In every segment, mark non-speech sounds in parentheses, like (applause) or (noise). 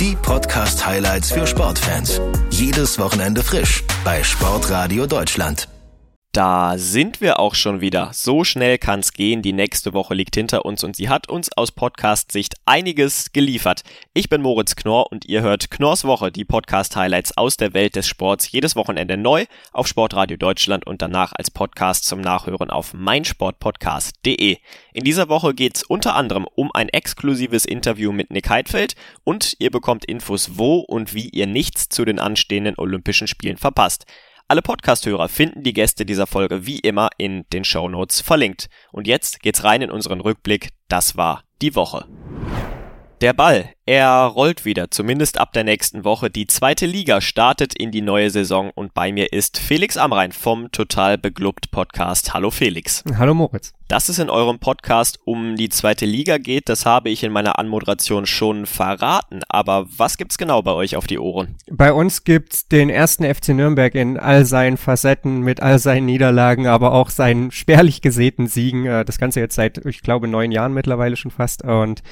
Die Podcast-Highlights für Sportfans. Jedes Wochenende frisch bei Sportradio Deutschland. Da sind wir auch schon wieder. So schnell kann's gehen. Die nächste Woche liegt hinter uns und sie hat uns aus Podcast-Sicht einiges geliefert. Ich bin Moritz Knorr und ihr hört Knorrs Woche, die Podcast-Highlights aus der Welt des Sports, jedes Wochenende neu auf Sportradio Deutschland und danach als Podcast zum Nachhören auf meinsportpodcast.de. In dieser Woche geht's unter anderem um ein exklusives Interview mit Nick Heidfeld und ihr bekommt Infos, wo und wie ihr nichts zu den anstehenden Olympischen Spielen verpasst. Alle Podcast-Hörer finden die Gäste dieser Folge wie immer in den Show Notes verlinkt. Und jetzt geht's rein in unseren Rückblick. Das war die Woche. Der Ball, er rollt wieder, zumindest ab der nächsten Woche. Die zweite Liga startet in die neue Saison und bei mir ist Felix Amrein vom Total Beglubbt Podcast. Hallo Felix. Hallo Moritz. Dass es in eurem Podcast um die zweite Liga geht, das habe ich in meiner Anmoderation schon verraten. Aber was gibt's genau bei euch auf die Ohren? Bei uns gibt's den ersten FC Nürnberg in all seinen Facetten, mit all seinen Niederlagen, aber auch seinen spärlich gesäten Siegen. Äh, das Ganze jetzt seit, ich glaube, neun Jahren mittlerweile schon fast. Und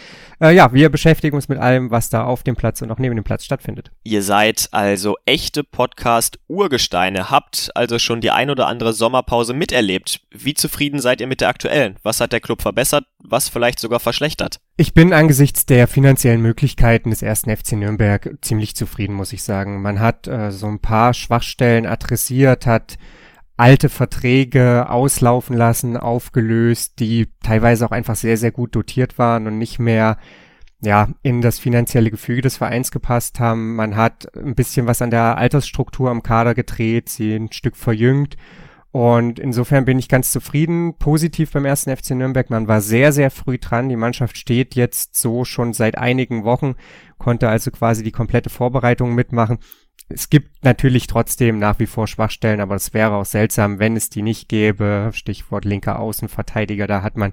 äh, ja, wir beschäftigen uns mit allem, was da auf dem Platz und auch neben dem Platz stattfindet. Ihr seid also echte Podcast-Urgesteine, habt also schon die ein oder andere Sommerpause miterlebt. Wie zufrieden seid ihr mit der aktuellen? Was hat der Club verbessert? Was vielleicht sogar verschlechtert? Ich bin angesichts der finanziellen Möglichkeiten des ersten FC Nürnberg ziemlich zufrieden, muss ich sagen. Man hat äh, so ein paar Schwachstellen adressiert, hat alte Verträge auslaufen lassen, aufgelöst, die teilweise auch einfach sehr, sehr gut dotiert waren und nicht mehr ja, in das finanzielle Gefüge des Vereins gepasst haben. Man hat ein bisschen was an der Altersstruktur am Kader gedreht, sie ein Stück verjüngt. Und insofern bin ich ganz zufrieden, positiv beim ersten FC Nürnberg. Man war sehr, sehr früh dran. Die Mannschaft steht jetzt so schon seit einigen Wochen, konnte also quasi die komplette Vorbereitung mitmachen. Es gibt natürlich trotzdem nach wie vor Schwachstellen, aber es wäre auch seltsam, wenn es die nicht gäbe. Stichwort linker Außenverteidiger, da hat man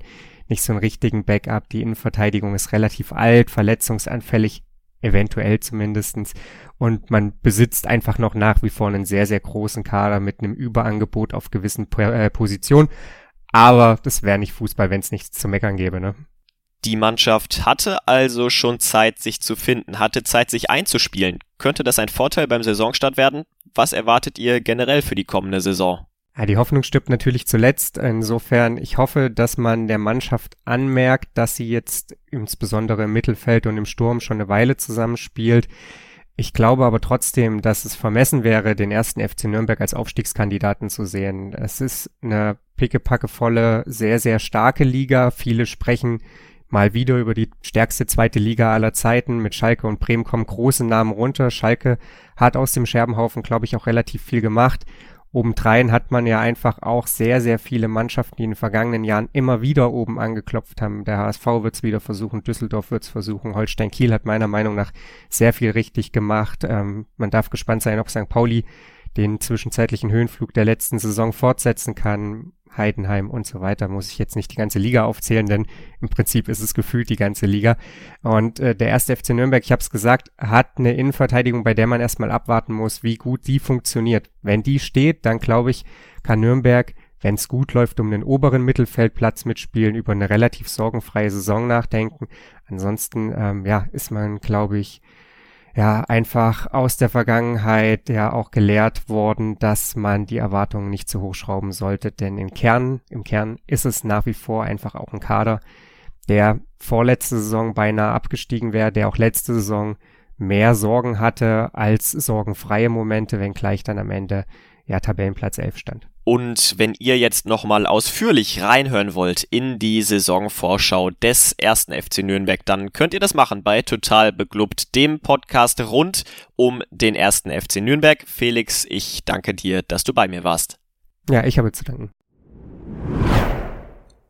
nicht so einen richtigen Backup. Die Innenverteidigung ist relativ alt, verletzungsanfällig, eventuell zumindestens. Und man besitzt einfach noch nach wie vor einen sehr, sehr großen Kader mit einem Überangebot auf gewissen äh, Positionen. Aber das wäre nicht Fußball, wenn es nichts zu meckern gäbe, ne? Die Mannschaft hatte also schon Zeit, sich zu finden, hatte Zeit, sich einzuspielen. Könnte das ein Vorteil beim Saisonstart werden? Was erwartet ihr generell für die kommende Saison? Ja, die Hoffnung stirbt natürlich zuletzt. Insofern, ich hoffe, dass man der Mannschaft anmerkt, dass sie jetzt insbesondere im Mittelfeld und im Sturm schon eine Weile zusammenspielt. Ich glaube aber trotzdem, dass es vermessen wäre, den ersten FC Nürnberg als Aufstiegskandidaten zu sehen. Es ist eine pickepackevolle, sehr, sehr starke Liga. Viele sprechen mal wieder über die stärkste zweite Liga aller Zeiten. Mit Schalke und Bremen kommen große Namen runter. Schalke hat aus dem Scherbenhaufen, glaube ich, auch relativ viel gemacht. Obendrein hat man ja einfach auch sehr, sehr viele Mannschaften, die in den vergangenen Jahren immer wieder oben angeklopft haben. Der HSV wird es wieder versuchen, Düsseldorf wird es versuchen, Holstein Kiel hat meiner Meinung nach sehr viel richtig gemacht. Ähm, man darf gespannt sein, ob St. Pauli den zwischenzeitlichen Höhenflug der letzten Saison fortsetzen kann. Heidenheim und so weiter, muss ich jetzt nicht die ganze Liga aufzählen, denn im Prinzip ist es gefühlt die ganze Liga. Und äh, der erste FC Nürnberg, ich habe es gesagt, hat eine Innenverteidigung, bei der man erstmal abwarten muss, wie gut die funktioniert. Wenn die steht, dann glaube ich, kann Nürnberg, wenn es gut läuft, um den oberen Mittelfeldplatz mitspielen, über eine relativ sorgenfreie Saison nachdenken. Ansonsten, ähm, ja, ist man, glaube ich, ja einfach aus der Vergangenheit ja auch gelehrt worden, dass man die Erwartungen nicht zu hoch schrauben sollte, denn im Kern, im Kern ist es nach wie vor einfach auch ein Kader, der vorletzte Saison beinahe abgestiegen wäre, der auch letzte Saison mehr Sorgen hatte als sorgenfreie Momente, wenngleich dann am Ende ja Tabellenplatz 11 stand. Und wenn ihr jetzt nochmal ausführlich reinhören wollt in die Saisonvorschau des ersten FC Nürnberg, dann könnt ihr das machen bei Total Beglubbt, dem Podcast rund um den ersten FC Nürnberg. Felix, ich danke dir, dass du bei mir warst. Ja, ich habe zu danken.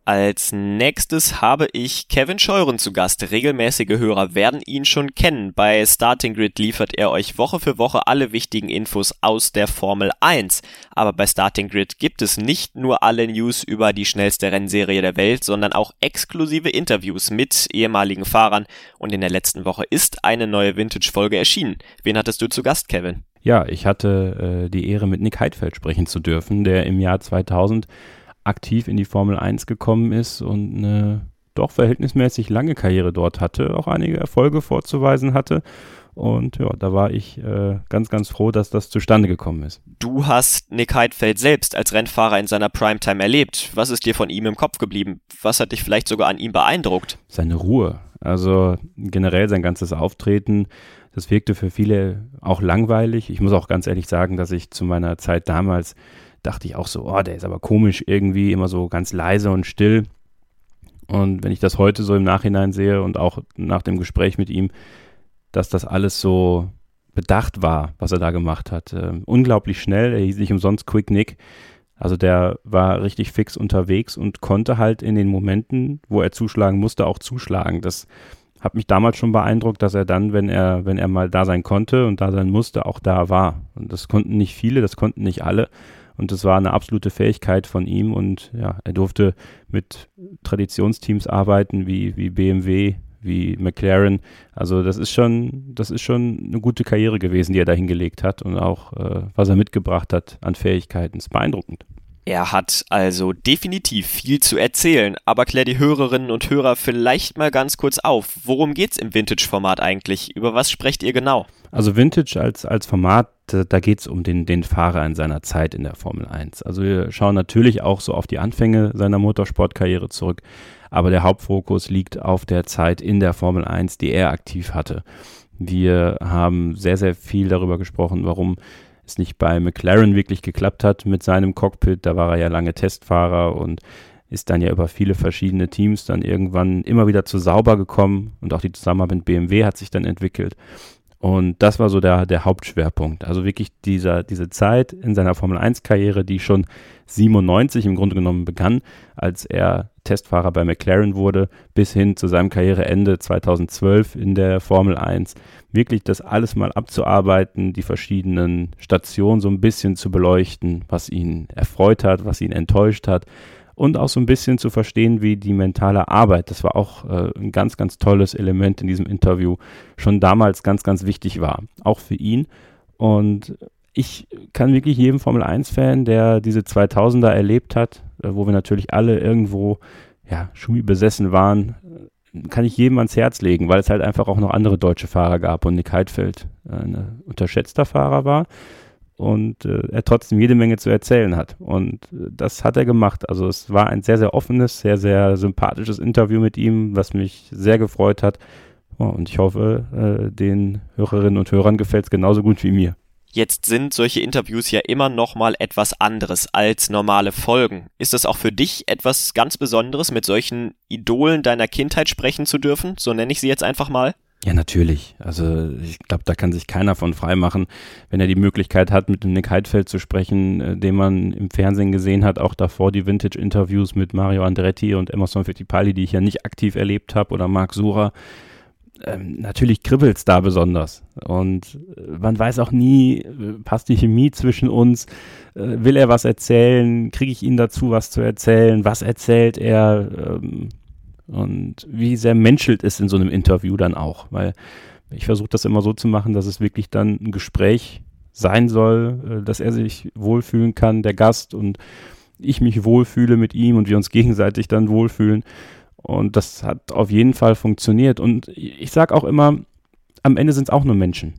Als nächstes habe ich Kevin Scheuren zu Gast. Regelmäßige Hörer werden ihn schon kennen. Bei Starting Grid liefert er euch Woche für Woche alle wichtigen Infos aus der Formel 1. Aber bei Starting Grid gibt es nicht nur alle News über die schnellste Rennserie der Welt, sondern auch exklusive Interviews mit ehemaligen Fahrern. Und in der letzten Woche ist eine neue Vintage-Folge erschienen. Wen hattest du zu Gast, Kevin? Ja, ich hatte äh, die Ehre, mit Nick Heidfeld sprechen zu dürfen, der im Jahr 2000 aktiv in die Formel 1 gekommen ist und eine doch verhältnismäßig lange Karriere dort hatte, auch einige Erfolge vorzuweisen hatte. Und ja, da war ich äh, ganz, ganz froh, dass das zustande gekommen ist. Du hast Nick Heidfeld selbst als Rennfahrer in seiner Primetime erlebt. Was ist dir von ihm im Kopf geblieben? Was hat dich vielleicht sogar an ihm beeindruckt? Seine Ruhe. Also generell sein ganzes Auftreten, das wirkte für viele auch langweilig. Ich muss auch ganz ehrlich sagen, dass ich zu meiner Zeit damals dachte ich auch so, oh, der ist aber komisch irgendwie, immer so ganz leise und still. Und wenn ich das heute so im Nachhinein sehe und auch nach dem Gespräch mit ihm, dass das alles so bedacht war, was er da gemacht hat. Ähm, unglaublich schnell, er hieß nicht umsonst Quick Nick. Also der war richtig fix unterwegs und konnte halt in den Momenten, wo er zuschlagen musste, auch zuschlagen. Das hat mich damals schon beeindruckt, dass er dann, wenn er, wenn er mal da sein konnte und da sein musste, auch da war. Und das konnten nicht viele, das konnten nicht alle. Und das war eine absolute Fähigkeit von ihm. Und ja, er durfte mit Traditionsteams arbeiten wie, wie BMW, wie McLaren. Also das ist schon, das ist schon eine gute Karriere gewesen, die er da hingelegt hat und auch äh, was er mitgebracht hat an Fähigkeiten, ist beeindruckend. Er hat also definitiv viel zu erzählen, aber klär die Hörerinnen und Hörer vielleicht mal ganz kurz auf. Worum geht's im Vintage-Format eigentlich? Über was sprecht ihr genau? Also Vintage als, als Format, da geht es um den, den Fahrer in seiner Zeit in der Formel 1. Also wir schauen natürlich auch so auf die Anfänge seiner Motorsportkarriere zurück, aber der Hauptfokus liegt auf der Zeit in der Formel 1, die er aktiv hatte. Wir haben sehr, sehr viel darüber gesprochen, warum es nicht bei McLaren wirklich geklappt hat mit seinem Cockpit. Da war er ja lange Testfahrer und ist dann ja über viele verschiedene Teams dann irgendwann immer wieder zu sauber gekommen und auch die Zusammenarbeit mit BMW hat sich dann entwickelt. Und das war so der, der Hauptschwerpunkt. Also wirklich dieser, diese Zeit in seiner Formel 1-Karriere, die schon 97 im Grunde genommen begann, als er Testfahrer bei McLaren wurde, bis hin zu seinem Karriereende 2012 in der Formel 1. Wirklich das alles mal abzuarbeiten, die verschiedenen Stationen so ein bisschen zu beleuchten, was ihn erfreut hat, was ihn enttäuscht hat und auch so ein bisschen zu verstehen, wie die mentale Arbeit, das war auch äh, ein ganz, ganz tolles Element in diesem Interview, schon damals ganz, ganz wichtig war, auch für ihn. Und ich kann wirklich jedem Formel 1-Fan, der diese 2000er erlebt hat, äh, wo wir natürlich alle irgendwo ja, Schumi besessen waren, kann ich jedem ans Herz legen, weil es halt einfach auch noch andere deutsche Fahrer gab und Nick Heidfeld äh, ein unterschätzter Fahrer war und äh, er trotzdem jede Menge zu erzählen hat. Und äh, das hat er gemacht. Also es war ein sehr, sehr offenes, sehr, sehr sympathisches Interview mit ihm, was mich sehr gefreut hat. Und ich hoffe, äh, den Hörerinnen und Hörern gefällt es genauso gut wie mir. Jetzt sind solche Interviews ja immer noch mal etwas anderes als normale Folgen. Ist es auch für dich etwas ganz Besonderes, mit solchen Idolen deiner Kindheit sprechen zu dürfen? So nenne ich sie jetzt einfach mal. Ja, natürlich. Also ich glaube, da kann sich keiner von frei machen, wenn er die Möglichkeit hat, mit dem Nick Heidfeld zu sprechen, äh, den man im Fernsehen gesehen hat, auch davor die Vintage-Interviews mit Mario Andretti und Emerson Fittipaldi, die ich ja nicht aktiv erlebt habe, oder Marc Sura. Ähm, natürlich kribbelt's da besonders. Und äh, man weiß auch nie, äh, passt die Chemie zwischen uns, äh, will er was erzählen, kriege ich ihn dazu, was zu erzählen, was erzählt er, ähm, und wie sehr menschelt es in so einem Interview dann auch, weil ich versuche das immer so zu machen, dass es wirklich dann ein Gespräch sein soll, äh, dass er sich wohlfühlen kann, der Gast und ich mich wohlfühle mit ihm und wir uns (laughs) gegenseitig dann wohlfühlen. Und das hat auf jeden Fall funktioniert. Und ich sage auch immer, am Ende sind es auch nur Menschen.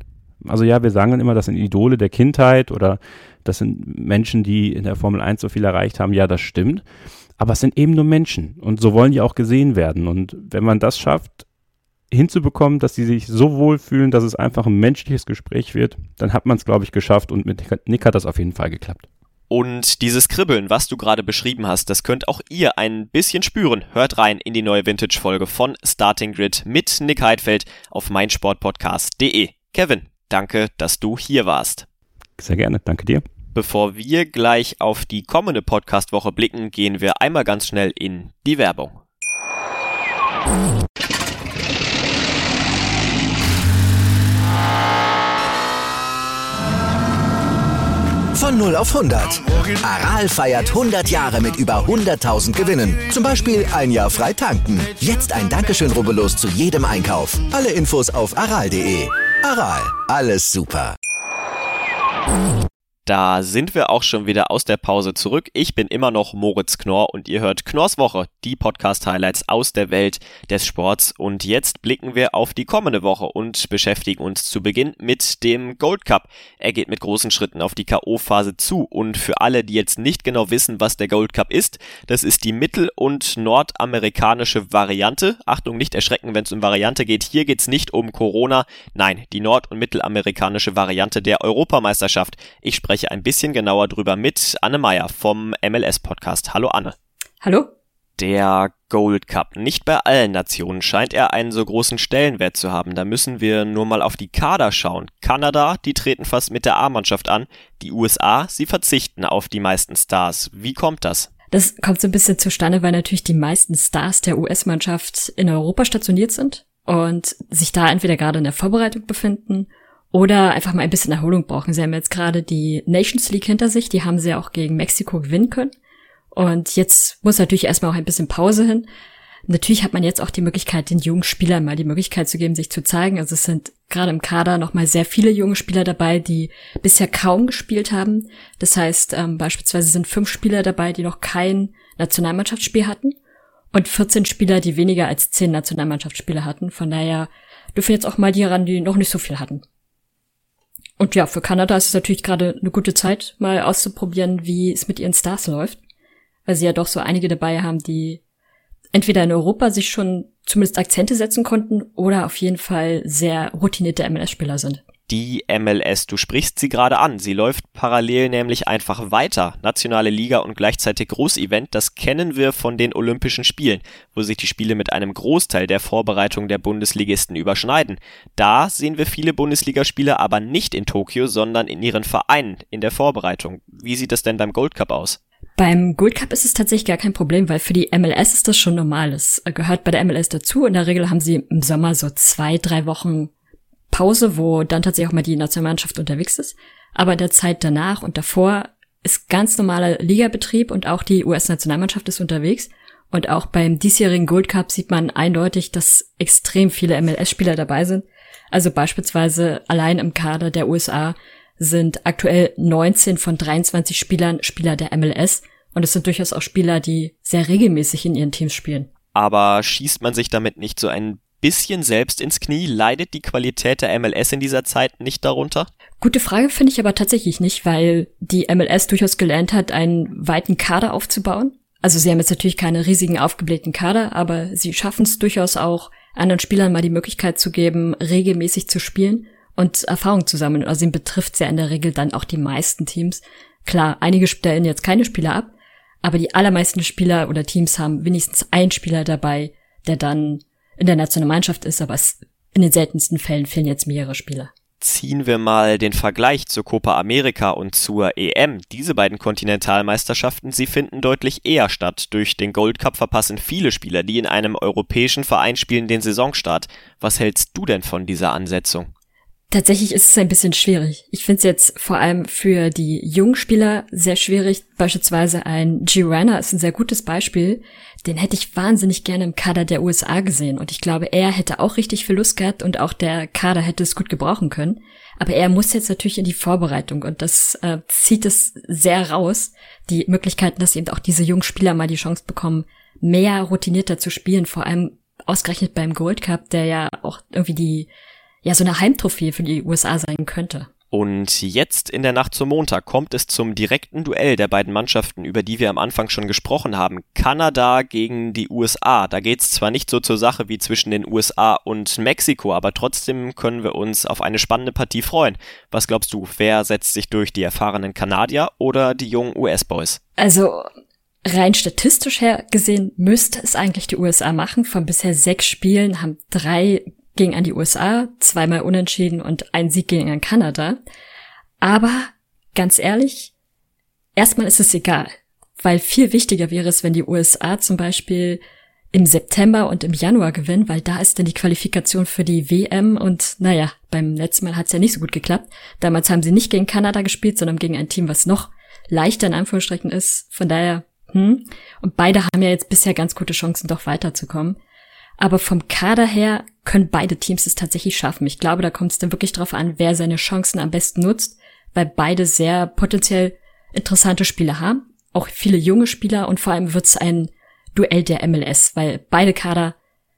Also ja, wir sagen dann immer, das sind Idole der Kindheit oder das sind Menschen, die in der Formel 1 so viel erreicht haben. Ja, das stimmt. Aber es sind eben nur Menschen und so wollen die auch gesehen werden. Und wenn man das schafft, hinzubekommen, dass sie sich so wohl fühlen, dass es einfach ein menschliches Gespräch wird, dann hat man es, glaube ich, geschafft und mit Nick hat das auf jeden Fall geklappt. Und dieses Kribbeln, was du gerade beschrieben hast, das könnt auch ihr ein bisschen spüren. Hört rein in die neue Vintage-Folge von Starting Grid mit Nick Heidfeld auf meinsportpodcast.de. Kevin, danke, dass du hier warst. Sehr gerne, danke dir. Bevor wir gleich auf die kommende Podcast-Woche blicken, gehen wir einmal ganz schnell in die Werbung. Von 0 auf 100. Aral feiert 100 Jahre mit über 100.000 Gewinnen. Zum Beispiel ein Jahr frei tanken. Jetzt ein Dankeschön, rubbellos zu jedem Einkauf. Alle Infos auf aral.de. Aral, alles super. Da sind wir auch schon wieder aus der Pause zurück. Ich bin immer noch Moritz Knorr und ihr hört Knorrs Woche, die Podcast-Highlights aus der Welt des Sports. Und jetzt blicken wir auf die kommende Woche und beschäftigen uns zu Beginn mit dem Gold Cup. Er geht mit großen Schritten auf die K.O.-Phase zu. Und für alle, die jetzt nicht genau wissen, was der Gold Cup ist, das ist die mittel- und nordamerikanische Variante. Achtung, nicht erschrecken, wenn es um Variante geht. Hier geht es nicht um Corona. Nein, die nord- und mittelamerikanische Variante der Europameisterschaft. Ich spreche spreche ein bisschen genauer drüber mit Anne Meyer vom MLS-Podcast. Hallo Anne. Hallo. Der Gold Cup. Nicht bei allen Nationen scheint er einen so großen Stellenwert zu haben. Da müssen wir nur mal auf die Kader schauen. Kanada, die treten fast mit der A-Mannschaft an. Die USA, sie verzichten auf die meisten Stars. Wie kommt das? Das kommt so ein bisschen zustande, weil natürlich die meisten Stars der US-Mannschaft in Europa stationiert sind und sich da entweder gerade in der Vorbereitung befinden oder einfach mal ein bisschen Erholung brauchen. Sie haben jetzt gerade die Nations League hinter sich, die haben sie auch gegen Mexiko gewinnen können. Und jetzt muss natürlich erstmal auch ein bisschen Pause hin. Natürlich hat man jetzt auch die Möglichkeit, den jungen Spielern mal die Möglichkeit zu geben, sich zu zeigen. Also es sind gerade im Kader noch mal sehr viele junge Spieler dabei, die bisher kaum gespielt haben. Das heißt, ähm, beispielsweise sind fünf Spieler dabei, die noch kein Nationalmannschaftsspiel hatten und 14 Spieler, die weniger als zehn Nationalmannschaftsspiele hatten. Von daher dürfen jetzt auch mal die ran, die noch nicht so viel hatten. Und ja, für Kanada ist es natürlich gerade eine gute Zeit, mal auszuprobieren, wie es mit ihren Stars läuft. Weil sie ja doch so einige dabei haben, die entweder in Europa sich schon zumindest Akzente setzen konnten oder auf jeden Fall sehr routinierte MLS-Spieler sind die MLS. Du sprichst sie gerade an. Sie läuft parallel nämlich einfach weiter. Nationale Liga und gleichzeitig Großevent, das kennen wir von den Olympischen Spielen, wo sich die Spiele mit einem Großteil der Vorbereitung der Bundesligisten überschneiden. Da sehen wir viele Bundesligaspieler aber nicht in Tokio, sondern in ihren Vereinen in der Vorbereitung. Wie sieht das denn beim Gold Cup aus? Beim Gold Cup ist es tatsächlich gar kein Problem, weil für die MLS ist das schon normal. Es gehört bei der MLS dazu. In der Regel haben sie im Sommer so zwei, drei Wochen Pause, wo dann tatsächlich auch mal die Nationalmannschaft unterwegs ist. Aber in der Zeit danach und davor ist ganz normaler Ligabetrieb und auch die US-Nationalmannschaft ist unterwegs. Und auch beim diesjährigen Gold Cup sieht man eindeutig, dass extrem viele MLS-Spieler dabei sind. Also beispielsweise allein im Kader der USA sind aktuell 19 von 23 Spielern Spieler der MLS. Und es sind durchaus auch Spieler, die sehr regelmäßig in ihren Teams spielen. Aber schießt man sich damit nicht so ein bisschen selbst ins Knie? Leidet die Qualität der MLS in dieser Zeit nicht darunter? Gute Frage finde ich aber tatsächlich nicht, weil die MLS durchaus gelernt hat, einen weiten Kader aufzubauen. Also sie haben jetzt natürlich keine riesigen aufgeblähten Kader, aber sie schaffen es durchaus auch, anderen Spielern mal die Möglichkeit zu geben, regelmäßig zu spielen und Erfahrung zu sammeln. Also ihn betrifft ja in der Regel dann auch die meisten Teams. Klar, einige stellen jetzt keine Spieler ab, aber die allermeisten Spieler oder Teams haben wenigstens einen Spieler dabei, der dann in der Nationalmannschaft ist, aber in den seltensten Fällen fehlen jetzt mehrere Spieler. Ziehen wir mal den Vergleich zur Copa America und zur EM. Diese beiden Kontinentalmeisterschaften, sie finden deutlich eher statt. Durch den Gold Cup verpassen viele Spieler, die in einem europäischen Verein spielen, den Saisonstart. Was hältst du denn von dieser Ansetzung? Tatsächlich ist es ein bisschen schwierig. Ich finde es jetzt vor allem für die jungen Spieler sehr schwierig. Beispielsweise ein Girana ist ein sehr gutes Beispiel. Den hätte ich wahnsinnig gerne im Kader der USA gesehen. Und ich glaube, er hätte auch richtig viel Lust gehabt und auch der Kader hätte es gut gebrauchen können. Aber er muss jetzt natürlich in die Vorbereitung und das äh, zieht es sehr raus. Die Möglichkeiten, dass eben auch diese jungen Spieler mal die Chance bekommen, mehr routinierter zu spielen, vor allem ausgerechnet beim Gold Cup, der ja auch irgendwie die ja so eine Heimtrophäe für die USA sein könnte. Und jetzt in der Nacht zum Montag kommt es zum direkten Duell der beiden Mannschaften, über die wir am Anfang schon gesprochen haben. Kanada gegen die USA. Da geht's zwar nicht so zur Sache wie zwischen den USA und Mexiko, aber trotzdem können wir uns auf eine spannende Partie freuen. Was glaubst du, wer setzt sich durch die erfahrenen Kanadier oder die jungen US-Boys? Also rein statistisch her gesehen müsste es eigentlich die USA machen. Von bisher sechs Spielen haben drei ging an die USA, zweimal unentschieden und ein Sieg ging an Kanada. Aber ganz ehrlich, erstmal ist es egal, weil viel wichtiger wäre es, wenn die USA zum Beispiel im September und im Januar gewinnen, weil da ist dann die Qualifikation für die WM und naja, beim letzten Mal hat es ja nicht so gut geklappt. Damals haben sie nicht gegen Kanada gespielt, sondern gegen ein Team, was noch leichter in Anführungsstrichen ist. Von daher, hm. Und beide haben ja jetzt bisher ganz gute Chancen, doch weiterzukommen. Aber vom Kader her können beide Teams es tatsächlich schaffen. Ich glaube, da kommt es dann wirklich drauf an, wer seine Chancen am besten nutzt, weil beide sehr potenziell interessante Spieler haben. Auch viele junge Spieler und vor allem wird es ein Duell der MLS, weil beide Kader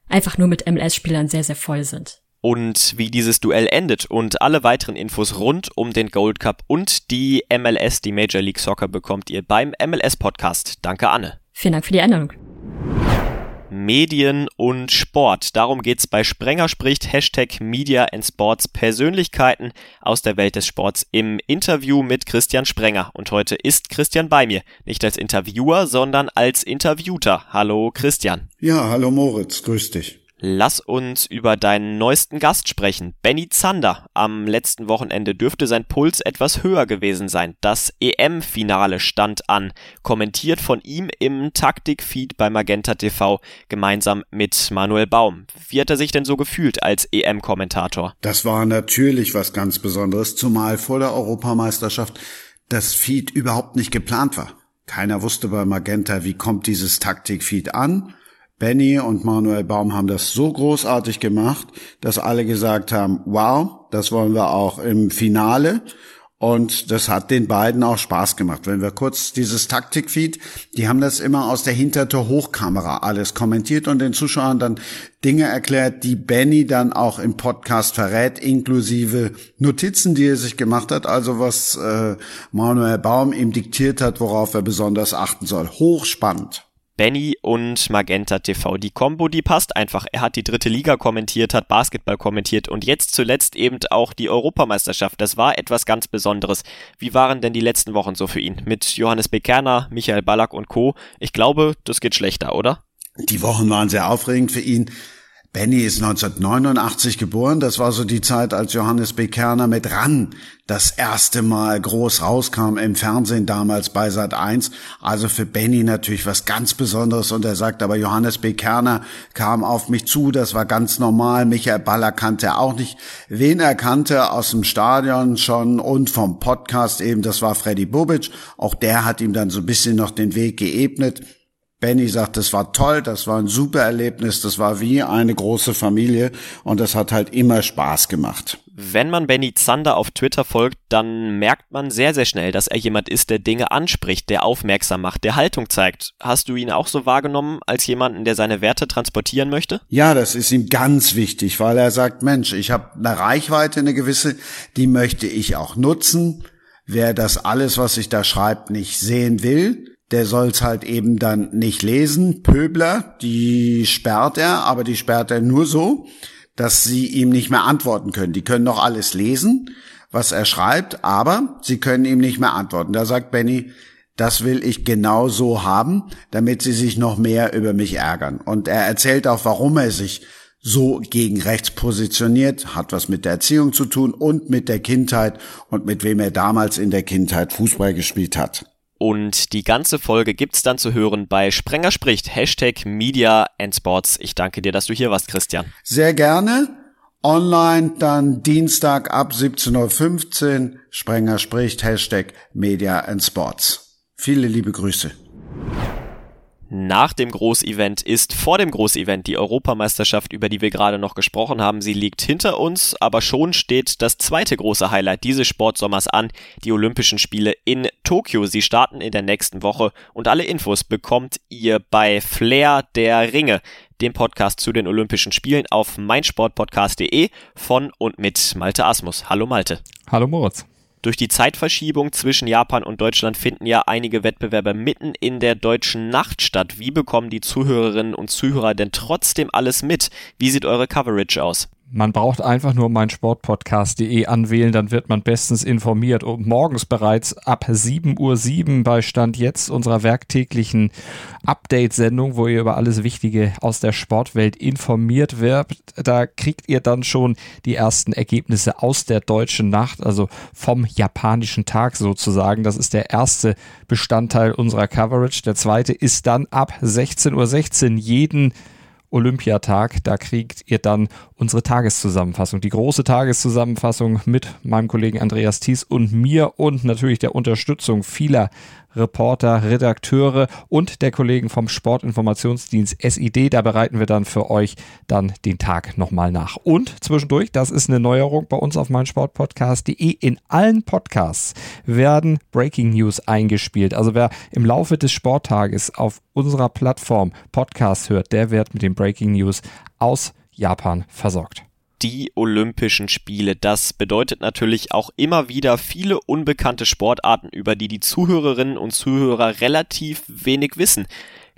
einfach nur mit MLS-Spielern sehr, sehr voll sind. Und wie dieses Duell endet und alle weiteren Infos rund um den Gold Cup und die MLS, die Major League Soccer, bekommt ihr beim MLS Podcast. Danke, Anne. Vielen Dank für die Einladung. Medien und Sport. Darum geht's bei Sprenger spricht Hashtag Media and Sports Persönlichkeiten aus der Welt des Sports im Interview mit Christian Sprenger. Und heute ist Christian bei mir. Nicht als Interviewer, sondern als Interviewter. Hallo Christian. Ja, hallo Moritz, grüß dich. Lass uns über deinen neuesten Gast sprechen. Benny Zander. Am letzten Wochenende dürfte sein Puls etwas höher gewesen sein. Das EM-Finale stand an. Kommentiert von ihm im Taktikfeed bei Magenta TV gemeinsam mit Manuel Baum. Wie hat er sich denn so gefühlt als EM-Kommentator? Das war natürlich was ganz Besonderes, zumal vor der Europameisterschaft das Feed überhaupt nicht geplant war. Keiner wusste bei Magenta, wie kommt dieses Taktikfeed an Benny und Manuel Baum haben das so großartig gemacht, dass alle gesagt haben, wow, das wollen wir auch im Finale. Und das hat den beiden auch Spaß gemacht. Wenn wir kurz dieses Taktikfeed, die haben das immer aus der Hintertür Hochkamera alles kommentiert und den Zuschauern dann Dinge erklärt, die Benny dann auch im Podcast verrät, inklusive Notizen, die er sich gemacht hat, also was äh, Manuel Baum ihm diktiert hat, worauf er besonders achten soll. Hochspannend. Benny und Magenta TV. Die Combo, die passt einfach. Er hat die dritte Liga kommentiert, hat Basketball kommentiert und jetzt zuletzt eben auch die Europameisterschaft. Das war etwas ganz Besonderes. Wie waren denn die letzten Wochen so für ihn? Mit Johannes Bekerner, Michael Ballack und Co. Ich glaube, das geht schlechter, oder? Die Wochen waren sehr aufregend für ihn. Benny ist 1989 geboren. Das war so die Zeit, als Johannes B. Kerner mit RAN das erste Mal groß rauskam im Fernsehen, damals bei Sat 1. Also für Benny natürlich was ganz Besonderes. Und er sagt, aber Johannes B. Kerner kam auf mich zu. Das war ganz normal. Michael Baller kannte auch nicht. Wen er kannte aus dem Stadion schon und vom Podcast eben, das war Freddy Bubic. Auch der hat ihm dann so ein bisschen noch den Weg geebnet. Benny sagt, das war toll, das war ein super Erlebnis, das war wie eine große Familie und das hat halt immer Spaß gemacht. Wenn man Benny Zander auf Twitter folgt, dann merkt man sehr, sehr schnell, dass er jemand ist, der Dinge anspricht, der aufmerksam macht, der Haltung zeigt. Hast du ihn auch so wahrgenommen als jemanden, der seine Werte transportieren möchte? Ja, das ist ihm ganz wichtig, weil er sagt, Mensch, ich habe eine Reichweite, eine gewisse, die möchte ich auch nutzen. Wer das alles, was ich da schreibt, nicht sehen will, der soll's halt eben dann nicht lesen. Pöbler, die sperrt er, aber die sperrt er nur so, dass sie ihm nicht mehr antworten können. Die können noch alles lesen, was er schreibt, aber sie können ihm nicht mehr antworten. Da sagt Benny, das will ich genau so haben, damit sie sich noch mehr über mich ärgern. Und er erzählt auch, warum er sich so gegen rechts positioniert, hat was mit der Erziehung zu tun und mit der Kindheit und mit wem er damals in der Kindheit Fußball gespielt hat. Und die ganze Folge gibt's dann zu hören bei Sprenger spricht, Hashtag Media and Sports. Ich danke dir, dass du hier warst, Christian. Sehr gerne. Online dann Dienstag ab 17.15 Uhr. Sprenger spricht, Hashtag Media and Sports. Viele liebe Grüße. Nach dem Großevent ist vor dem Großevent die Europameisterschaft, über die wir gerade noch gesprochen haben. Sie liegt hinter uns, aber schon steht das zweite große Highlight dieses Sportsommers an, die Olympischen Spiele in Tokio. Sie starten in der nächsten Woche und alle Infos bekommt ihr bei Flair der Ringe, dem Podcast zu den Olympischen Spielen auf meinsportpodcast.de von und mit Malte Asmus. Hallo Malte. Hallo Moritz. Durch die Zeitverschiebung zwischen Japan und Deutschland finden ja einige Wettbewerbe mitten in der deutschen Nacht statt. Wie bekommen die Zuhörerinnen und Zuhörer denn trotzdem alles mit? Wie sieht eure Coverage aus? Man braucht einfach nur mein Sportpodcast.de anwählen, dann wird man bestens informiert. Und morgens bereits ab 7.07 Uhr bei Stand jetzt unserer werktäglichen Update-Sendung, wo ihr über alles Wichtige aus der Sportwelt informiert werdet. Da kriegt ihr dann schon die ersten Ergebnisse aus der deutschen Nacht, also vom japanischen Tag sozusagen. Das ist der erste Bestandteil unserer Coverage. Der zweite ist dann ab 16.16 Uhr .16 jeden Olympiatag. Da kriegt ihr dann unsere Tageszusammenfassung, die große Tageszusammenfassung mit meinem Kollegen Andreas Thies und mir und natürlich der Unterstützung vieler Reporter, Redakteure und der Kollegen vom Sportinformationsdienst SID. Da bereiten wir dann für euch dann den Tag nochmal nach. Und zwischendurch, das ist eine Neuerung bei uns auf meinsportpodcast.de. In allen Podcasts werden Breaking News eingespielt. Also wer im Laufe des Sporttages auf unserer Plattform Podcast hört, der wird mit den Breaking News aus Japan versorgt die Olympischen Spiele. Das bedeutet natürlich auch immer wieder viele unbekannte Sportarten, über die die Zuhörerinnen und Zuhörer relativ wenig wissen.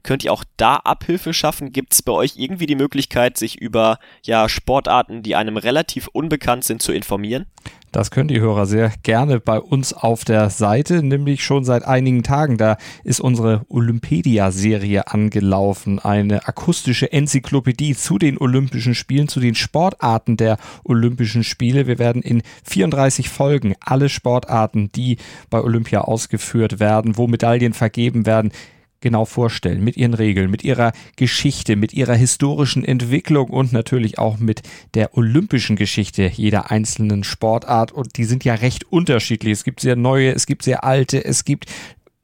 Könnt ihr auch da Abhilfe schaffen? Gibt es bei euch irgendwie die Möglichkeit, sich über ja, Sportarten, die einem relativ unbekannt sind, zu informieren? Das können die Hörer sehr gerne bei uns auf der Seite, nämlich schon seit einigen Tagen. Da ist unsere Olympedia-Serie angelaufen, eine akustische Enzyklopädie zu den Olympischen Spielen, zu den Sportarten der Olympischen Spiele. Wir werden in 34 Folgen alle Sportarten, die bei Olympia ausgeführt werden, wo Medaillen vergeben werden, genau vorstellen, mit ihren Regeln, mit ihrer Geschichte, mit ihrer historischen Entwicklung und natürlich auch mit der olympischen Geschichte jeder einzelnen Sportart. Und die sind ja recht unterschiedlich. Es gibt sehr neue, es gibt sehr alte, es gibt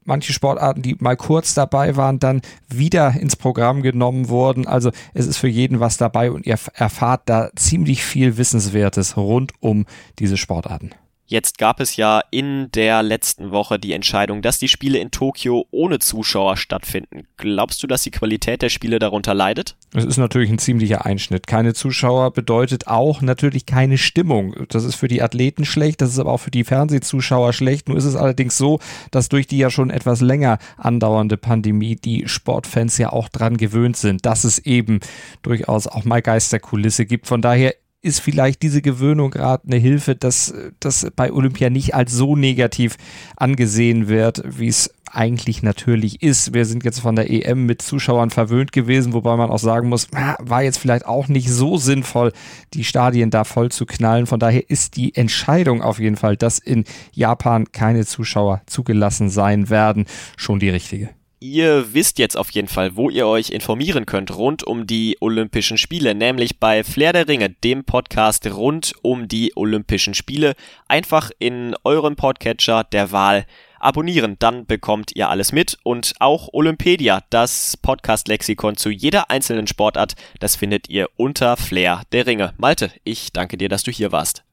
manche Sportarten, die mal kurz dabei waren, dann wieder ins Programm genommen wurden. Also es ist für jeden was dabei und ihr erfahrt da ziemlich viel Wissenswertes rund um diese Sportarten. Jetzt gab es ja in der letzten Woche die Entscheidung, dass die Spiele in Tokio ohne Zuschauer stattfinden. Glaubst du, dass die Qualität der Spiele darunter leidet? Es ist natürlich ein ziemlicher Einschnitt. Keine Zuschauer bedeutet auch natürlich keine Stimmung. Das ist für die Athleten schlecht, das ist aber auch für die Fernsehzuschauer schlecht. Nur ist es allerdings so, dass durch die ja schon etwas länger andauernde Pandemie die Sportfans ja auch dran gewöhnt sind, dass es eben durchaus auch mal Geisterkulisse gibt. Von daher ist vielleicht diese Gewöhnung gerade eine Hilfe, dass das bei Olympia nicht als so negativ angesehen wird, wie es eigentlich natürlich ist. Wir sind jetzt von der EM mit Zuschauern verwöhnt gewesen, wobei man auch sagen muss, war jetzt vielleicht auch nicht so sinnvoll, die Stadien da voll zu knallen. Von daher ist die Entscheidung auf jeden Fall, dass in Japan keine Zuschauer zugelassen sein werden, schon die richtige. Ihr wisst jetzt auf jeden Fall, wo ihr euch informieren könnt rund um die Olympischen Spiele, nämlich bei Flair der Ringe, dem Podcast rund um die Olympischen Spiele. Einfach in eurem Podcatcher der Wahl abonnieren, dann bekommt ihr alles mit und auch Olympedia, das Podcast-Lexikon zu jeder einzelnen Sportart, das findet ihr unter Flair der Ringe. Malte, ich danke dir, dass du hier warst.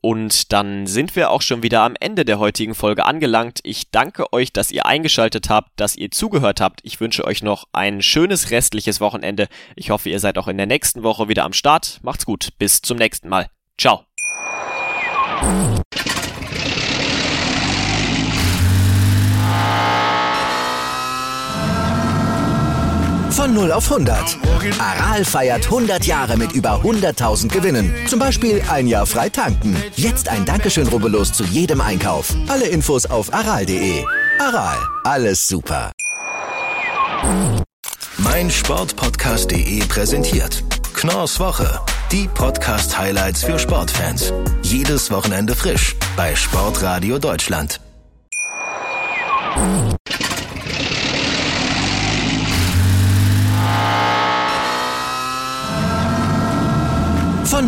Und dann sind wir auch schon wieder am Ende der heutigen Folge angelangt. Ich danke euch, dass ihr eingeschaltet habt, dass ihr zugehört habt. Ich wünsche euch noch ein schönes restliches Wochenende. Ich hoffe, ihr seid auch in der nächsten Woche wieder am Start. Macht's gut. Bis zum nächsten Mal. Ciao. Von 0 auf 100. Aral feiert 100 Jahre mit über 100.000 Gewinnen. Zum Beispiel ein Jahr frei tanken. Jetzt ein Dankeschön, rubbellos zu jedem Einkauf. Alle Infos auf aral.de. Aral, alles super. Mein Sportpodcast.de präsentiert Knorrs Woche. Die Podcast-Highlights für Sportfans. Jedes Wochenende frisch bei Sportradio Deutschland.